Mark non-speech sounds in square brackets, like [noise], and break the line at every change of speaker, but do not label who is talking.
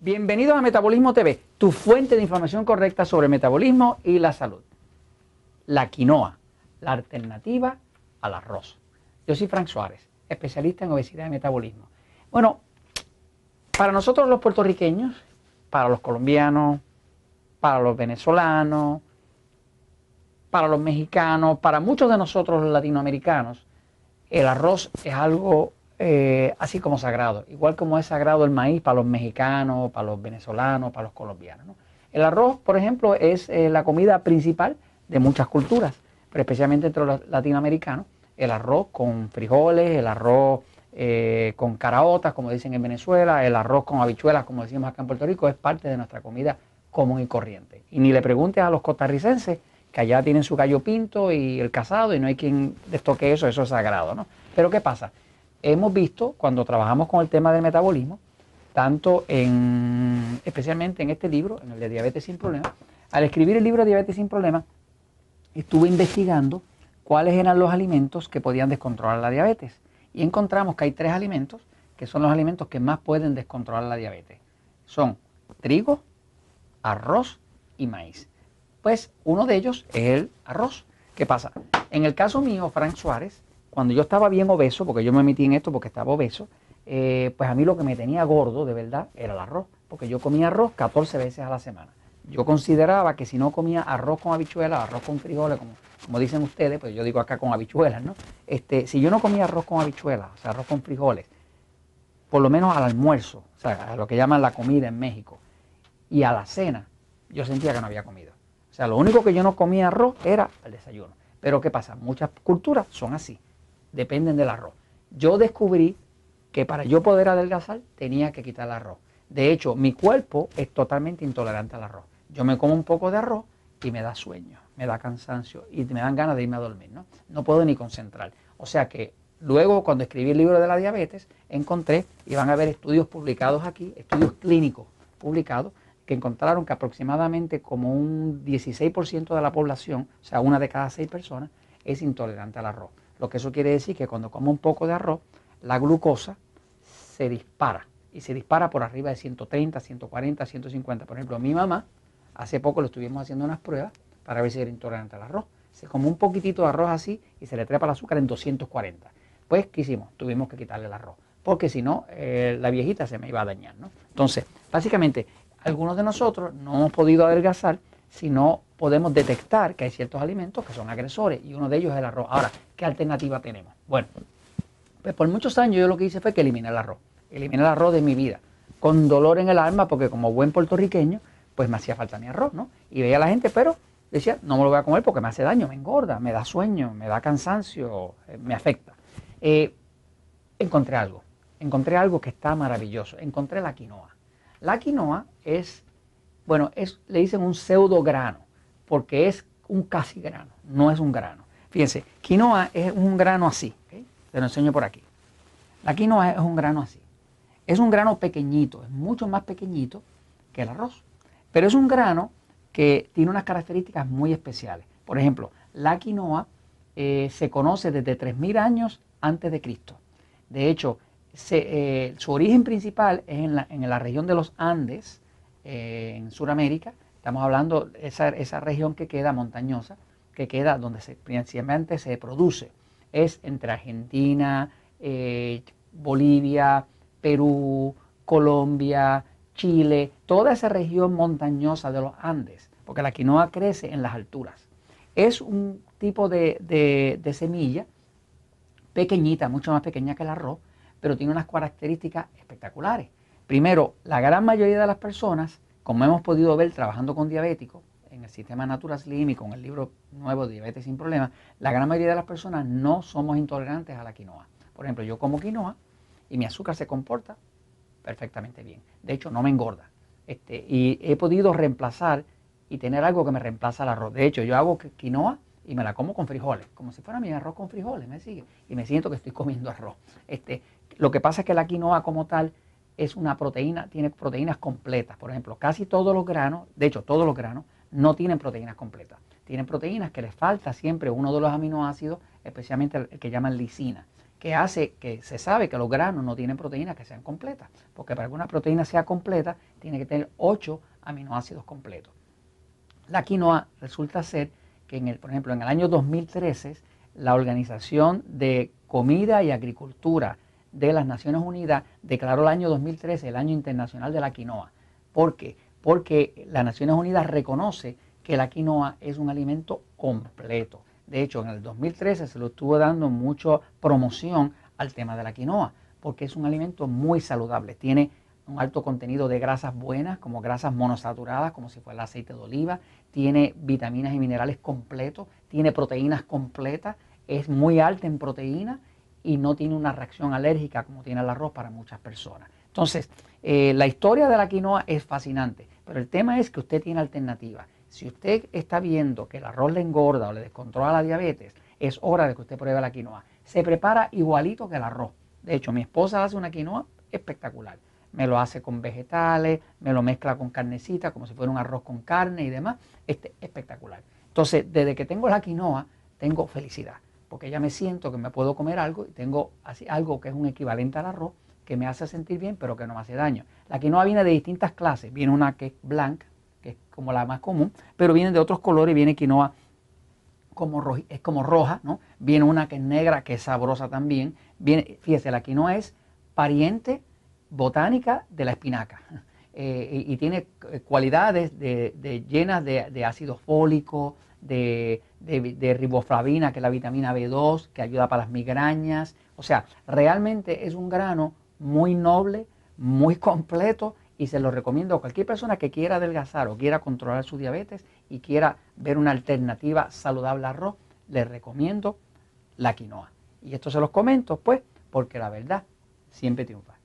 Bienvenidos a Metabolismo TV, tu fuente de información correcta sobre metabolismo y la salud. La quinoa, la alternativa al arroz. Yo soy Frank Suárez, especialista en obesidad y metabolismo. Bueno, para nosotros los puertorriqueños, para los colombianos, para los venezolanos, para los mexicanos, para muchos de nosotros los latinoamericanos, el arroz es algo eh, así como sagrado, igual como es sagrado el maíz para los mexicanos, para los venezolanos, para los colombianos. El arroz, por ejemplo, es eh, la comida principal de muchas culturas, pero especialmente entre los latinoamericanos, el arroz con frijoles, el arroz eh, con caraotas, como dicen en Venezuela, el arroz con habichuelas, como decimos acá en Puerto Rico, es parte de nuestra comida común y corriente. Y ni le preguntes a los costarricenses, que allá tienen su gallo pinto y el casado, y no hay quien destoque eso, eso es sagrado, ¿no? Pero ¿qué pasa? Hemos visto cuando trabajamos con el tema del metabolismo, tanto en, especialmente en este libro, en el de Diabetes sin Problemas, al escribir el libro Diabetes sin Problemas, estuve investigando cuáles eran los alimentos que podían descontrolar la diabetes. Y encontramos que hay tres alimentos que son los alimentos que más pueden descontrolar la diabetes. Son trigo, arroz y maíz. Pues uno de ellos es el arroz. ¿Qué pasa? En el caso mío, Frank Suárez, cuando yo estaba bien obeso, porque yo me metí en esto porque estaba obeso, eh, pues a mí lo que me tenía gordo de verdad era el arroz, porque yo comía arroz 14 veces a la semana. Yo consideraba que si no comía arroz con habichuelas, arroz con frijoles, como, dicen ustedes, pues yo digo acá con habichuelas, ¿no? Este, si yo no comía arroz con habichuelas, o sea, arroz con frijoles, por lo menos al almuerzo, o sea, a lo que llaman la comida en México, y a la cena, yo sentía que no había comido. O sea, lo único que yo no comía arroz era el desayuno. Pero ¿qué pasa? Muchas culturas son así dependen del arroz. Yo descubrí que para yo poder adelgazar tenía que quitar el arroz. De hecho, mi cuerpo es totalmente intolerante al arroz. Yo me como un poco de arroz y me da sueño, me da cansancio y me dan ganas de irme a dormir. No, no puedo ni concentrar. O sea que luego cuando escribí el libro de la diabetes, encontré, y van a ver estudios publicados aquí, estudios clínicos publicados, que encontraron que aproximadamente como un 16% de la población, o sea, una de cada seis personas, es intolerante al arroz. Lo que eso quiere decir que cuando como un poco de arroz, la glucosa se dispara y se dispara por arriba de 130, 140, 150. Por ejemplo, mi mamá, hace poco le estuvimos haciendo unas pruebas para ver si era intolerante al arroz. Se come un poquitito de arroz así y se le trepa el azúcar en 240. Pues, ¿qué hicimos? Tuvimos que quitarle el arroz, porque si no, eh, la viejita se me iba a dañar. ¿no? Entonces, básicamente, algunos de nosotros no hemos podido adelgazar si no podemos detectar que hay ciertos alimentos que son agresores y uno de ellos es el arroz. Ahora, ¿qué alternativa tenemos? Bueno, pues por muchos años yo lo que hice fue que eliminé el arroz. Eliminé el arroz de mi vida, con dolor en el alma porque como buen puertorriqueño, pues me hacía falta mi arroz, ¿no? Y veía a la gente, pero decía, no me lo voy a comer porque me hace daño, me engorda, me da sueño, me da cansancio, eh, me afecta. Eh, encontré algo, encontré algo que está maravilloso, encontré la quinoa. La quinoa es bueno, es, le dicen un pseudo grano, porque es un casi grano, no es un grano. Fíjense, quinoa es un grano así, te lo enseño por aquí. La quinoa es un grano así. Es un grano pequeñito, es mucho más pequeñito que el arroz, pero es un grano que tiene unas características muy especiales. Por ejemplo, la quinoa eh, se conoce desde 3.000 años antes de Cristo. De hecho, eh, su origen principal es en la, en la región de los Andes, eh, en Sudamérica. Estamos hablando de esa, esa, región que queda montañosa, que queda donde se, principalmente se produce. Es entre Argentina, eh, Bolivia, Perú, Colombia, Chile, toda esa región montañosa de los Andes, porque la quinoa crece en las alturas. Es un tipo de, de, de semilla pequeñita, mucho más pequeña que el arroz, pero tiene unas características espectaculares. Primero, la gran mayoría de las personas, como hemos podido ver trabajando con diabéticos, en el sistema Natura Slim y con el libro nuevo Diabetes sin Problemas, la gran mayoría de las personas no somos intolerantes a la quinoa. Por ejemplo, yo como quinoa y mi azúcar se comporta perfectamente bien. De hecho, no me engorda. Este, y he podido reemplazar y tener algo que me reemplaza el arroz. De hecho, yo hago quinoa y me la como con frijoles, como si fuera mi arroz con frijoles, me sigue. Y me siento que estoy comiendo arroz. Este, lo que pasa es que la quinoa como tal es una proteína, tiene proteínas completas. Por ejemplo, casi todos los granos, de hecho todos los granos, no tienen proteínas completas. Tienen proteínas que les falta siempre uno de los aminoácidos, especialmente el que llaman lisina. que hace que se sabe que los granos no tienen proteínas que sean completas, porque para que una proteína sea completa tiene que tener 8 aminoácidos completos. La quinoa resulta ser que, en el, por ejemplo, en el año 2013, la Organización de Comida y Agricultura de las Naciones Unidas declaró el año 2013 el año internacional de la quinoa. ¿Por qué? Porque las Naciones Unidas reconoce que la quinoa es un alimento completo. De hecho, en el 2013 se lo estuvo dando mucha promoción al tema de la quinoa, porque es un alimento muy saludable. Tiene un alto contenido de grasas buenas, como grasas monosaturadas, como si fuera el aceite de oliva. Tiene vitaminas y minerales completos, tiene proteínas completas, es muy alta en proteína y no tiene una reacción alérgica como tiene el arroz para muchas personas. Entonces, eh, la historia de la quinoa es fascinante, pero el tema es que usted tiene alternativas. Si usted está viendo que el arroz le engorda o le descontrola la diabetes, es hora de que usted pruebe la quinoa. Se prepara igualito que el arroz. De hecho, mi esposa hace una quinoa espectacular. Me lo hace con vegetales, me lo mezcla con carnecita, como si fuera un arroz con carne y demás. Este espectacular. Entonces, desde que tengo la quinoa, tengo felicidad porque ya me siento que me puedo comer algo y tengo así, algo que es un equivalente al arroz que me hace sentir bien pero que no me hace daño. La quinoa viene de distintas clases, viene una que es blanca, que es como la más común, pero viene de otros colores, viene quinoa como es como roja, ¿no? Viene una que es negra, que es sabrosa también. Viene, fíjese, la quinoa es pariente botánica de la espinaca. [laughs] Eh, y, tiene eh, cualidades de, llenas de, de ácido fólico, de, riboflavina, que es la vitamina B2, que ayuda para las migrañas. O sea, realmente es un grano muy noble, muy completo y se lo recomiendo a cualquier persona que quiera adelgazar o quiera controlar su diabetes y quiera ver una alternativa saludable al arroz, le recomiendo la quinoa. Y esto se los comento pues porque la verdad siempre triunfa.